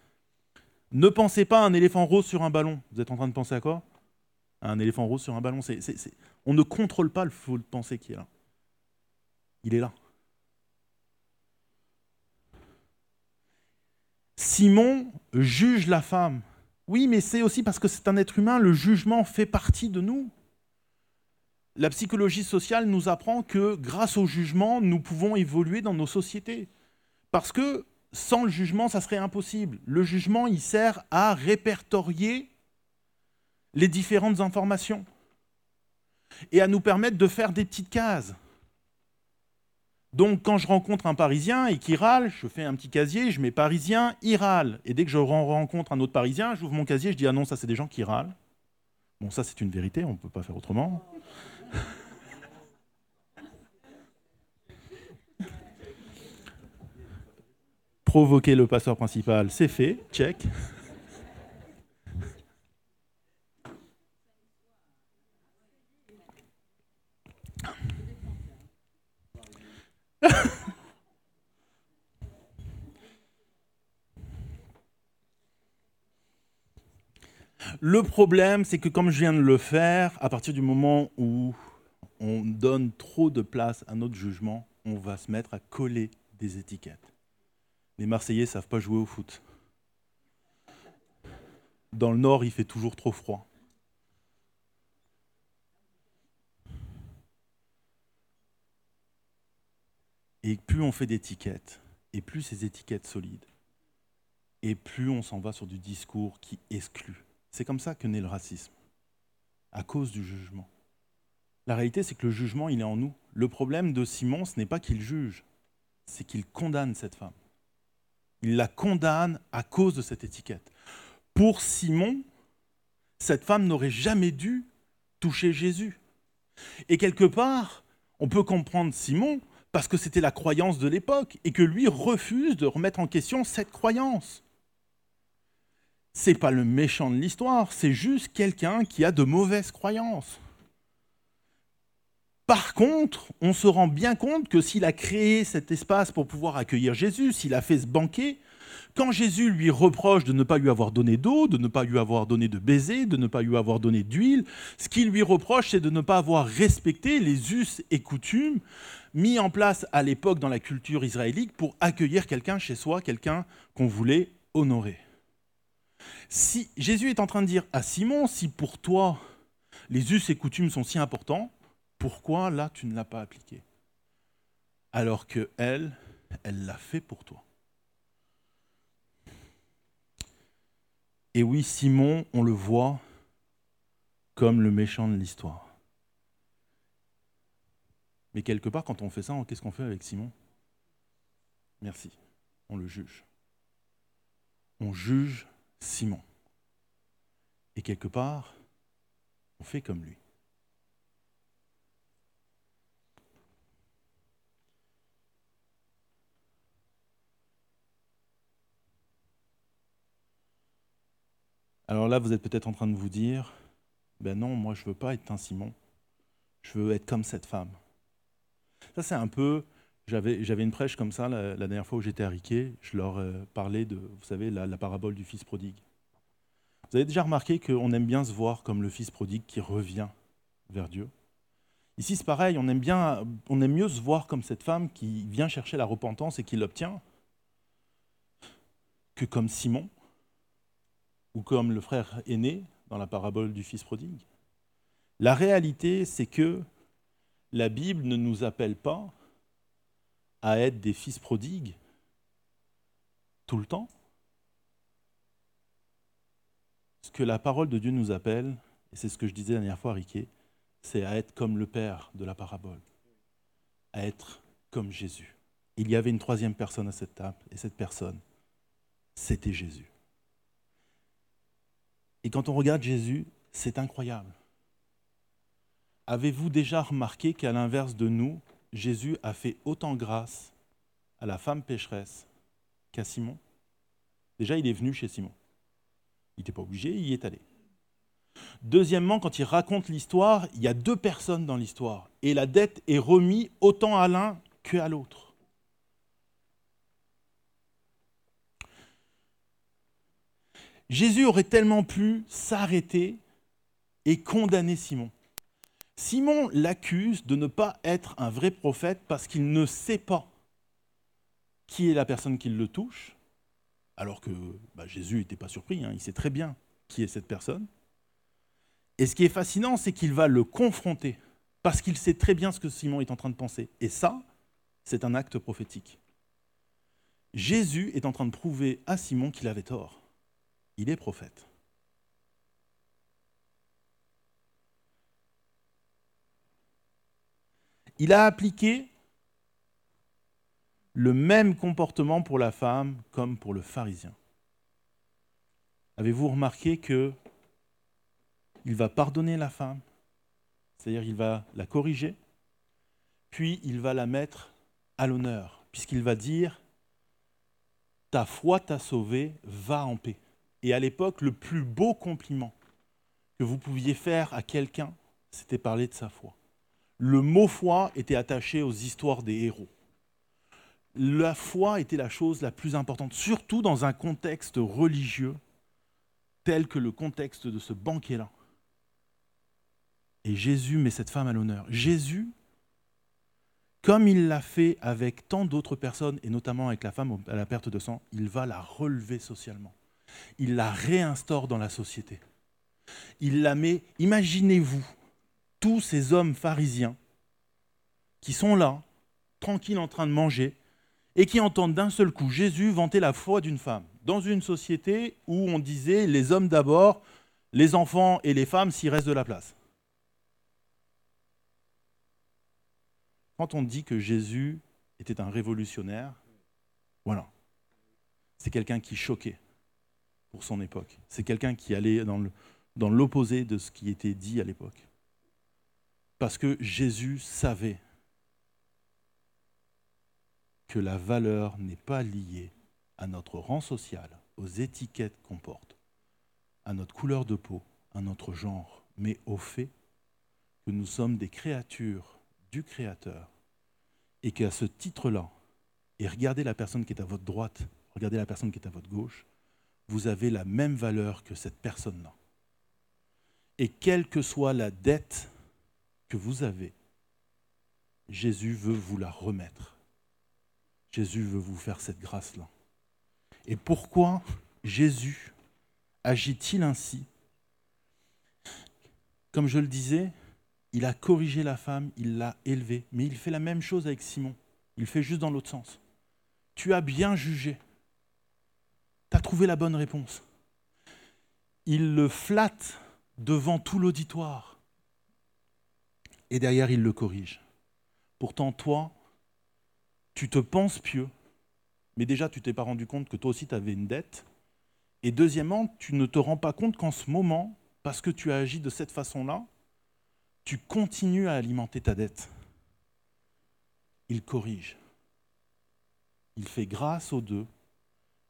Ne pensez pas à un éléphant rose sur un ballon. Vous êtes en train de penser à quoi? Un éléphant rose sur un ballon. On ne contrôle pas le flot de pensée qui est là. Il est là. Simon juge la femme. Oui, mais c'est aussi parce que c'est un être humain, le jugement fait partie de nous. La psychologie sociale nous apprend que grâce au jugement, nous pouvons évoluer dans nos sociétés. Parce que sans le jugement, ça serait impossible. Le jugement, il sert à répertorier les différentes informations et à nous permettre de faire des petites cases. Donc quand je rencontre un Parisien et qu'il râle, je fais un petit casier, je mets Parisien, il râle. Et dès que je rencontre un autre Parisien, j'ouvre mon casier, je dis ah non, ça c'est des gens qui râlent. Bon, ça c'est une vérité, on ne peut pas faire autrement. Provoquer le passeur principal, c'est fait, check. Le problème, c'est que comme je viens de le faire, à partir du moment où on donne trop de place à notre jugement, on va se mettre à coller des étiquettes. Les Marseillais ne savent pas jouer au foot. Dans le nord, il fait toujours trop froid. Et plus on fait d'étiquettes, et plus ces étiquettes solides, et plus on s'en va sur du discours qui exclut. C'est comme ça que naît le racisme, à cause du jugement. La réalité, c'est que le jugement, il est en nous. Le problème de Simon, ce n'est pas qu'il juge, c'est qu'il condamne cette femme. Il la condamne à cause de cette étiquette. Pour Simon, cette femme n'aurait jamais dû toucher Jésus. Et quelque part, on peut comprendre Simon parce que c'était la croyance de l'époque et que lui refuse de remettre en question cette croyance c'est pas le méchant de l'histoire, c'est juste quelqu'un qui a de mauvaises croyances. Par contre, on se rend bien compte que s'il a créé cet espace pour pouvoir accueillir Jésus, s'il a fait ce banquet, quand Jésus lui reproche de ne pas lui avoir donné d'eau, de ne pas lui avoir donné de baiser, de ne pas lui avoir donné d'huile, ce qu'il lui reproche, c'est de ne pas avoir respecté les us et coutumes mis en place à l'époque dans la culture israélite pour accueillir quelqu'un chez soi, quelqu'un qu'on voulait honorer. Si Jésus est en train de dire à Simon, si pour toi les us et coutumes sont si importants, pourquoi là tu ne l'as pas appliqué? Alors que elle, elle l'a fait pour toi. Et oui, Simon, on le voit comme le méchant de l'histoire. Mais quelque part, quand on fait ça, qu'est-ce qu'on fait avec Simon? Merci. On le juge. On juge Simon. Et quelque part, on fait comme lui. Alors là, vous êtes peut-être en train de vous dire, ben non, moi je veux pas être un Simon, je veux être comme cette femme. Ça c'est un peu, j'avais, j'avais une prêche comme ça la, dernière fois où j'étais à Riquet, je leur euh, parlais de, vous savez, la, parabole du fils prodigue. Vous avez déjà remarqué qu'on aime bien se voir comme le fils prodigue qui revient vers Dieu? Ici c'est pareil, on aime, bien, on aime mieux se voir comme cette femme qui vient chercher la repentance et qui l'obtient que comme Simon ou comme le frère aîné dans la parabole du Fils prodigue. La réalité, c'est que la Bible ne nous appelle pas à être des fils prodigues tout le temps. Ce que la parole de Dieu nous appelle, et c'est ce que je disais dernière fois à Riquet, c'est à être comme le Père de la parabole, à être comme Jésus. Il y avait une troisième personne à cette table, et cette personne, c'était Jésus. Et quand on regarde Jésus, c'est incroyable. Avez-vous déjà remarqué qu'à l'inverse de nous, Jésus a fait autant grâce à la femme pécheresse qu'à Simon Déjà, il est venu chez Simon. Il n'était pas obligé, il y est allé. Deuxièmement, quand il raconte l'histoire, il y a deux personnes dans l'histoire. Et la dette est remise autant à l'un qu'à l'autre. Jésus aurait tellement pu s'arrêter et condamner Simon. Simon l'accuse de ne pas être un vrai prophète parce qu'il ne sait pas qui est la personne qui le touche, alors que bah, Jésus n'était pas surpris, hein, il sait très bien qui est cette personne. Et ce qui est fascinant, c'est qu'il va le confronter, parce qu'il sait très bien ce que Simon est en train de penser. Et ça, c'est un acte prophétique. Jésus est en train de prouver à Simon qu'il avait tort il est prophète. Il a appliqué le même comportement pour la femme comme pour le pharisien. Avez-vous remarqué que il va pardonner la femme, c'est-à-dire il va la corriger, puis il va la mettre à l'honneur, puisqu'il va dire Ta foi t'a sauvé, va en paix. Et à l'époque, le plus beau compliment que vous pouviez faire à quelqu'un, c'était parler de sa foi. Le mot foi était attaché aux histoires des héros. La foi était la chose la plus importante, surtout dans un contexte religieux tel que le contexte de ce banquet-là. Et Jésus met cette femme à l'honneur. Jésus, comme il l'a fait avec tant d'autres personnes, et notamment avec la femme à la perte de sang, il va la relever socialement il la réinstaure dans la société. Il la met, imaginez-vous, tous ces hommes pharisiens qui sont là, tranquilles en train de manger, et qui entendent d'un seul coup Jésus vanter la foi d'une femme, dans une société où on disait les hommes d'abord, les enfants et les femmes s'il reste de la place. Quand on dit que Jésus était un révolutionnaire, voilà, c'est quelqu'un qui choquait pour son époque. C'est quelqu'un qui allait dans l'opposé de ce qui était dit à l'époque. Parce que Jésus savait que la valeur n'est pas liée à notre rang social, aux étiquettes qu'on porte, à notre couleur de peau, à notre genre, mais au fait que nous sommes des créatures du Créateur et qu'à ce titre-là, et regardez la personne qui est à votre droite, regardez la personne qui est à votre gauche, vous avez la même valeur que cette personne-là. Et quelle que soit la dette que vous avez, Jésus veut vous la remettre. Jésus veut vous faire cette grâce-là. Et pourquoi Jésus agit-il ainsi Comme je le disais, il a corrigé la femme, il l'a élevée, mais il fait la même chose avec Simon. Il fait juste dans l'autre sens. Tu as bien jugé. Tu as trouvé la bonne réponse. Il le flatte devant tout l'auditoire. Et derrière, il le corrige. Pourtant, toi, tu te penses pieux, mais déjà, tu t'es pas rendu compte que toi aussi, tu avais une dette. Et deuxièmement, tu ne te rends pas compte qu'en ce moment, parce que tu as agi de cette façon-là, tu continues à alimenter ta dette. Il corrige. Il fait grâce aux deux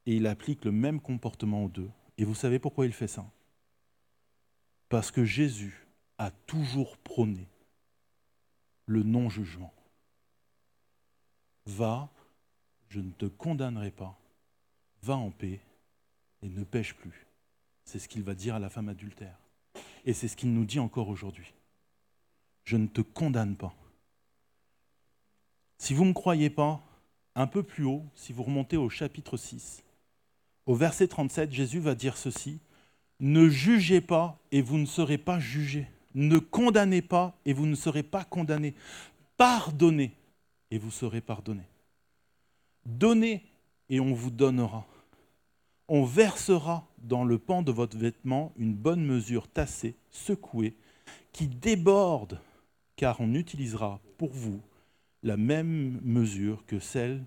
et il applique le même comportement aux deux. Et vous savez pourquoi il fait ça? Parce que Jésus a toujours prôné le non-jugement. Va, je ne te condamnerai pas, va en paix et ne pêche plus. C'est ce qu'il va dire à la femme adultère. Et c'est ce qu'il nous dit encore aujourd'hui. Je ne te condamne pas. Si vous ne me croyez pas, un peu plus haut, si vous remontez au chapitre 6, au verset 37, Jésus va dire ceci, Ne jugez pas et vous ne serez pas jugés. Ne condamnez pas et vous ne serez pas condamnés. Pardonnez et vous serez pardonnés. Donnez et on vous donnera. On versera dans le pan de votre vêtement une bonne mesure tassée, secouée, qui déborde, car on utilisera pour vous la même mesure que celle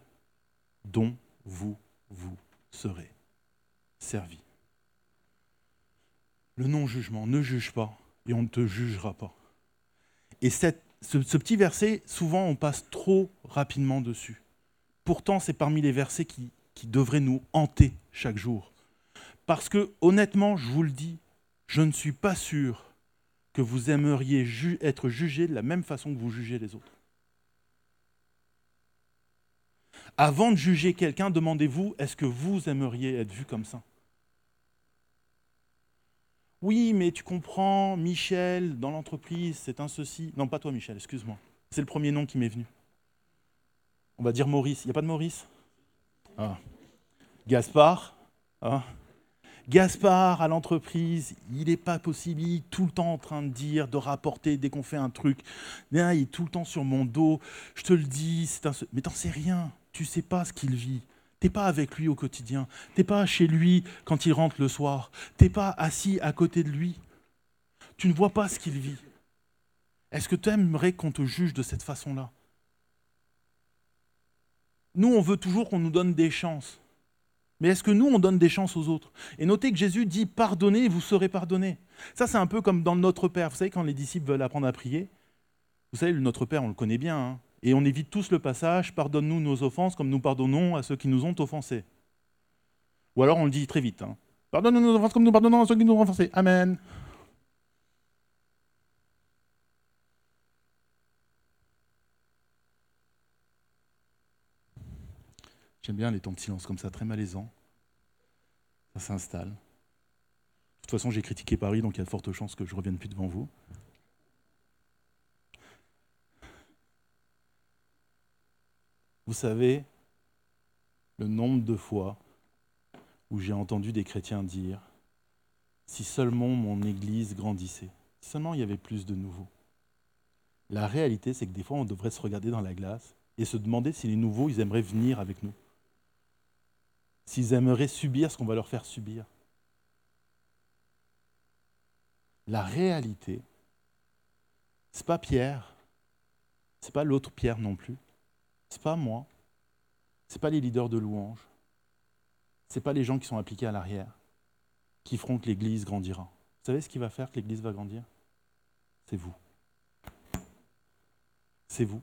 dont vous vous serez servi. Le non-jugement, ne juge pas et on ne te jugera pas. Et ce, petit verset, souvent on passe trop rapidement dessus. Pourtant, c'est parmi les versets qui, devraient nous hanter chaque jour. Parce que honnêtement, je vous le dis, je ne suis pas sûr que vous aimeriez être jugé de la même façon que vous jugez les autres. Avant de juger quelqu'un, demandez-vous, est-ce que vous aimeriez être vu comme ça Oui, mais tu comprends, Michel, dans l'entreprise, c'est un ceci. Non, pas toi, Michel, excuse-moi. C'est le premier nom qui m'est venu. On va dire Maurice. Il n'y a pas de Maurice? Ah. Gaspard? Ah. Gaspard à l'entreprise, il n'est pas possible, il est tout le temps en train de dire, de rapporter dès qu'on fait un truc. Il est tout le temps sur mon dos. Je te le dis, c'est un... mais t'en sais rien. Tu sais pas ce qu'il vit. T'es pas avec lui au quotidien. T'es pas chez lui quand il rentre le soir. T'es pas assis à côté de lui. Tu ne vois pas ce qu'il vit. Est-ce que tu aimerais qu'on te juge de cette façon-là? Nous, on veut toujours qu'on nous donne des chances. Mais est-ce que nous, on donne des chances aux autres? Et notez que Jésus dit pardonnez, vous serez pardonnés. Ça, c'est un peu comme dans Notre Père. Vous savez, quand les disciples veulent apprendre à prier, vous savez, Notre Père, on le connaît bien. Hein et on évite tous le passage pardonne-nous nos offenses comme nous pardonnons à ceux qui nous ont offensés. Ou alors on le dit très vite hein. pardonne-nous nos offenses comme nous pardonnons à ceux qui nous ont offensés. Amen. J'aime bien les temps de silence comme ça, très malaisant. Ça s'installe. De toute façon, j'ai critiqué Paris, donc il y a de fortes chances que je ne revienne plus devant vous. Vous savez, le nombre de fois où j'ai entendu des chrétiens dire si seulement mon Église grandissait, si seulement il y avait plus de nouveaux. La réalité, c'est que des fois, on devrait se regarder dans la glace et se demander si les nouveaux, ils aimeraient venir avec nous. S'ils aimeraient subir ce qu'on va leur faire subir. La réalité, c'est pas Pierre, c'est pas l'autre Pierre non plus. Ce n'est pas moi, ce n'est pas les leaders de louange, ce n'est pas les gens qui sont appliqués à l'arrière qui feront que l'Église grandira. Vous savez ce qui va faire que l'Église va grandir? C'est vous. C'est vous.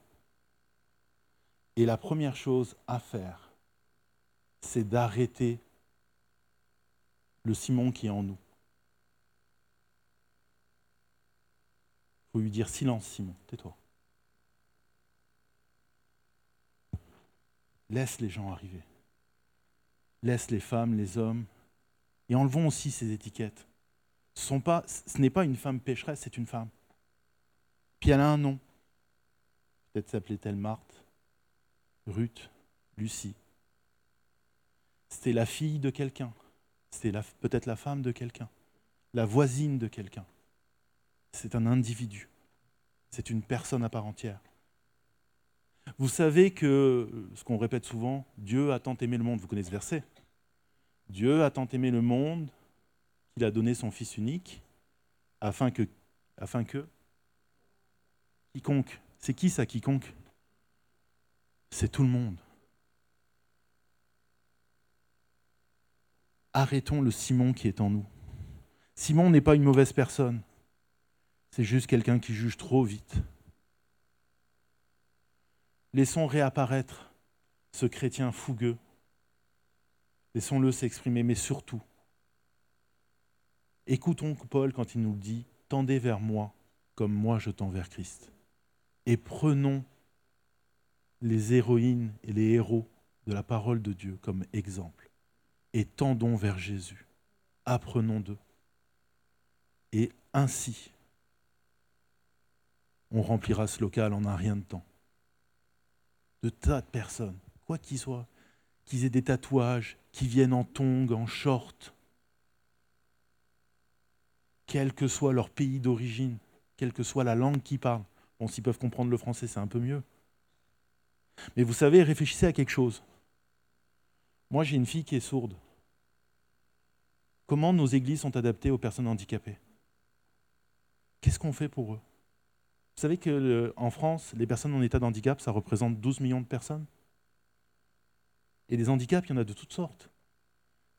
Et la première chose à faire, c'est d'arrêter le Simon qui est en nous. Il faut lui dire silence Simon, tais-toi. Laisse les gens arriver. Laisse les femmes, les hommes. Et enlevons aussi ces étiquettes. Ce, n'est pas une femme pécheresse, c'est une femme. Puis elle a un nom. Peut-être s'appelait-elle Marthe, Ruth, Lucie. C'était la fille de quelqu'un. C'était peut-être la femme de quelqu'un. La voisine de quelqu'un. C'est un individu. C'est une personne à part entière. Vous savez que, ce qu'on répète souvent, Dieu a tant aimé le monde. Vous connaissez ce verset? Dieu a tant aimé le monde qu'il a donné son Fils unique afin que, afin que quiconque, c'est qui ça quiconque? C'est tout le monde. Arrêtons le Simon qui est en nous. Simon n'est pas une mauvaise personne, c'est juste quelqu'un qui juge trop vite. Laissons réapparaître ce chrétien fougueux. Laissons-le s'exprimer, mais surtout, écoutons Paul quand il nous dit Tendez vers moi comme moi je tends vers Christ. Et prenons les héroïnes et les héros de la parole de Dieu comme exemple. Et tendons vers Jésus. Apprenons d'eux. Et ainsi, on remplira ce local en un rien de temps. De tas de personnes, quoi qu'ils soient, qu'ils aient des tatouages, qui viennent en tongs, en short, quel que soit leur pays d'origine, quelle que soit la langue qu'ils parlent. Bon, s'ils peuvent comprendre le français, c'est un peu mieux. Mais vous savez, réfléchissez à quelque chose. Moi, j'ai une fille qui est sourde. Comment nos églises sont adaptées aux personnes handicapées? Qu'est-ce qu'on fait pour eux? Vous savez qu'en France, les personnes en état de handicap, ça représente 12 millions de personnes Et des handicaps, il y en a de toutes sortes.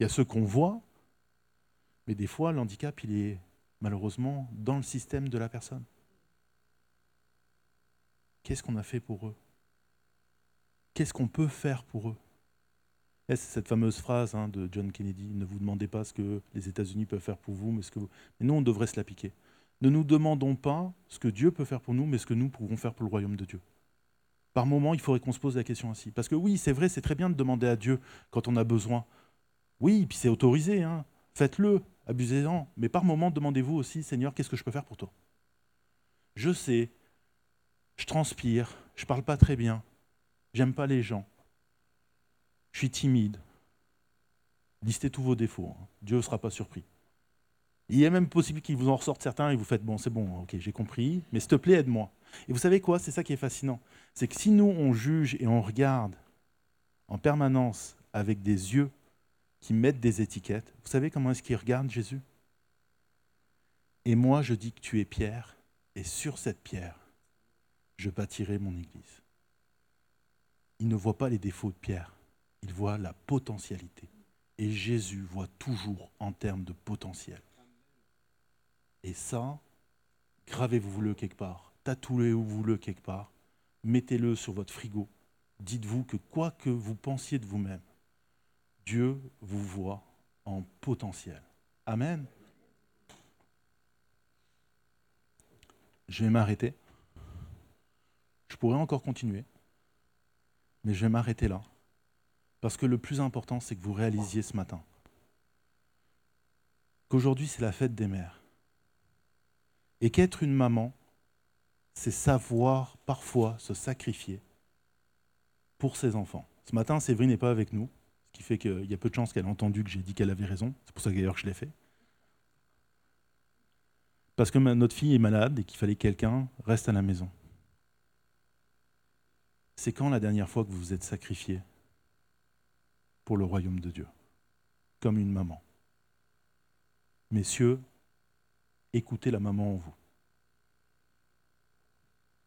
Il y a ceux qu'on voit, mais des fois, l'handicap, il est malheureusement dans le système de la personne. Qu'est-ce qu'on a fait pour eux? Qu'est-ce qu'on peut faire pour eux? C'est cette fameuse phrase hein, de John Kennedy, ne vous demandez pas ce que les États-Unis peuvent faire pour vous, mais ce que vous... Mais nous, on devrait se l'appliquer. Ne nous demandons pas ce que Dieu peut faire pour nous, mais ce que nous pouvons faire pour le royaume de Dieu. Par moment, il faudrait qu'on se pose la question ainsi. Parce que oui, c'est vrai, c'est très bien de demander à Dieu quand on a besoin. Oui, puis c'est autorisé, hein. faites-le, abusez-en. Mais par moment, demandez-vous aussi, Seigneur, qu'est-ce que je peux faire pour toi? Je sais, je transpire, je ne parle pas très bien, j'aime pas les gens, je suis timide. Listez tous vos défauts, hein. Dieu ne sera pas surpris. Il est même possible qu'il vous en ressorte certains et vous faites bon, c'est bon, ok, j'ai compris, mais s'il te plaît, aide-moi. Et vous savez quoi C'est ça qui est fascinant. C'est que si nous, on juge et on regarde en permanence avec des yeux qui mettent des étiquettes, vous savez comment est-ce qu'ils regardent Jésus? Et moi, je dis que tu es Pierre, et sur cette pierre, je bâtirai mon église. Il ne voit pas les défauts de Pierre, il voit la potentialité. Et Jésus voit toujours en termes de potentiel. Et ça, gravez-vous-le quelque part, tatouez-vous-le quelque part, mettez-le sur votre frigo. Dites-vous que quoi que vous pensiez de vous-même, Dieu vous voit en potentiel. Amen. Je vais m'arrêter. Je pourrais encore continuer, mais je vais m'arrêter là. Parce que le plus important, c'est que vous réalisiez ce matin qu'aujourd'hui, c'est la fête des mères. Et qu'être une maman, c'est savoir parfois se sacrifier pour ses enfants. Ce matin, Séverine n'est pas avec nous, ce qui fait qu'il y a peu de chances qu'elle ait entendu que j'ai dit qu'elle avait raison. C'est pour ça d'ailleurs que je l'ai fait. Parce que notre fille est malade et qu'il fallait que quelqu'un reste à la maison. C'est quand la dernière fois que vous vous êtes sacrifié pour le royaume de Dieu, comme une maman? Messieurs, écoutez la maman en vous.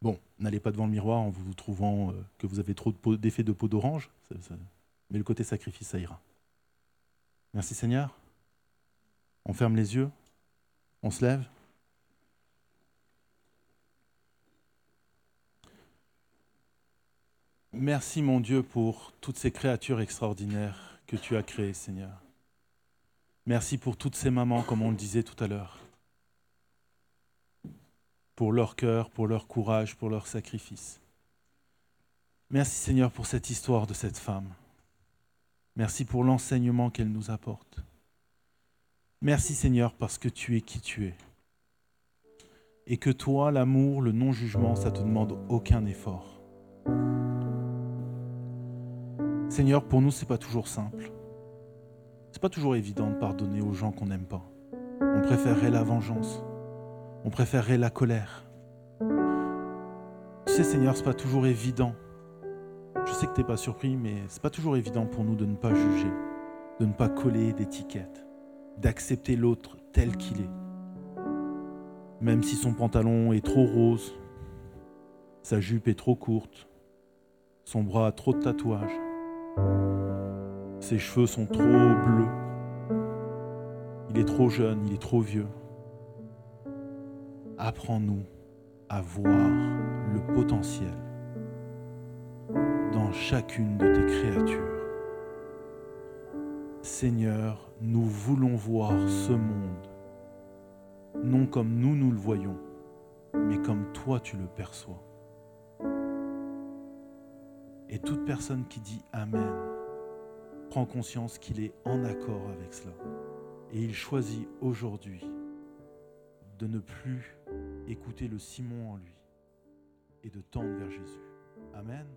Bon, n'allez pas devant le miroir en vous trouvant euh, que vous avez trop d'effets de, peau d'orange, mais le côté sacrifice, ça ira. Merci Seigneur. On ferme les yeux, on se lève. Merci mon Dieu pour toutes ces créatures extraordinaires que tu as créées, Seigneur. Merci pour toutes ces mamans, comme on le disait tout à l'heure. Pour leur cœur, pour leur courage, pour leur sacrifice. Merci Seigneur pour cette histoire de cette femme. Merci pour l'enseignement qu'elle nous apporte. Merci Seigneur parce que tu es qui tu es. Et que toi, l'amour, le non-jugement, ça ne te demande aucun effort. Seigneur, pour nous, ce n'est pas toujours simple. C'est pas toujours évident de pardonner aux gens qu'on n'aime pas. On préférerait la vengeance. On préférerait la colère. Tu sais, Seigneur, c'est pas toujours évident sais que tu n'es pas surpris, mais c'est pas toujours évident pour nous de ne pas juger, de ne pas coller d'étiquettes, d'accepter l'autre tel qu'il est. Même si son pantalon est trop rose, sa jupe est trop courte, son bras a trop de tatouages, ses cheveux sont trop bleus, il est trop jeune, il est trop vieux. Apprends-nous à voir le potentiel dans chacune de tes créatures. Seigneur, nous voulons voir ce monde, non comme nous nous le voyons, mais comme toi tu le perçois. Et toute personne qui dit Amen prend conscience qu'il est en accord avec cela. Et il choisit aujourd'hui de ne plus écouter le Simon en lui et de tendre vers Jésus. Amen.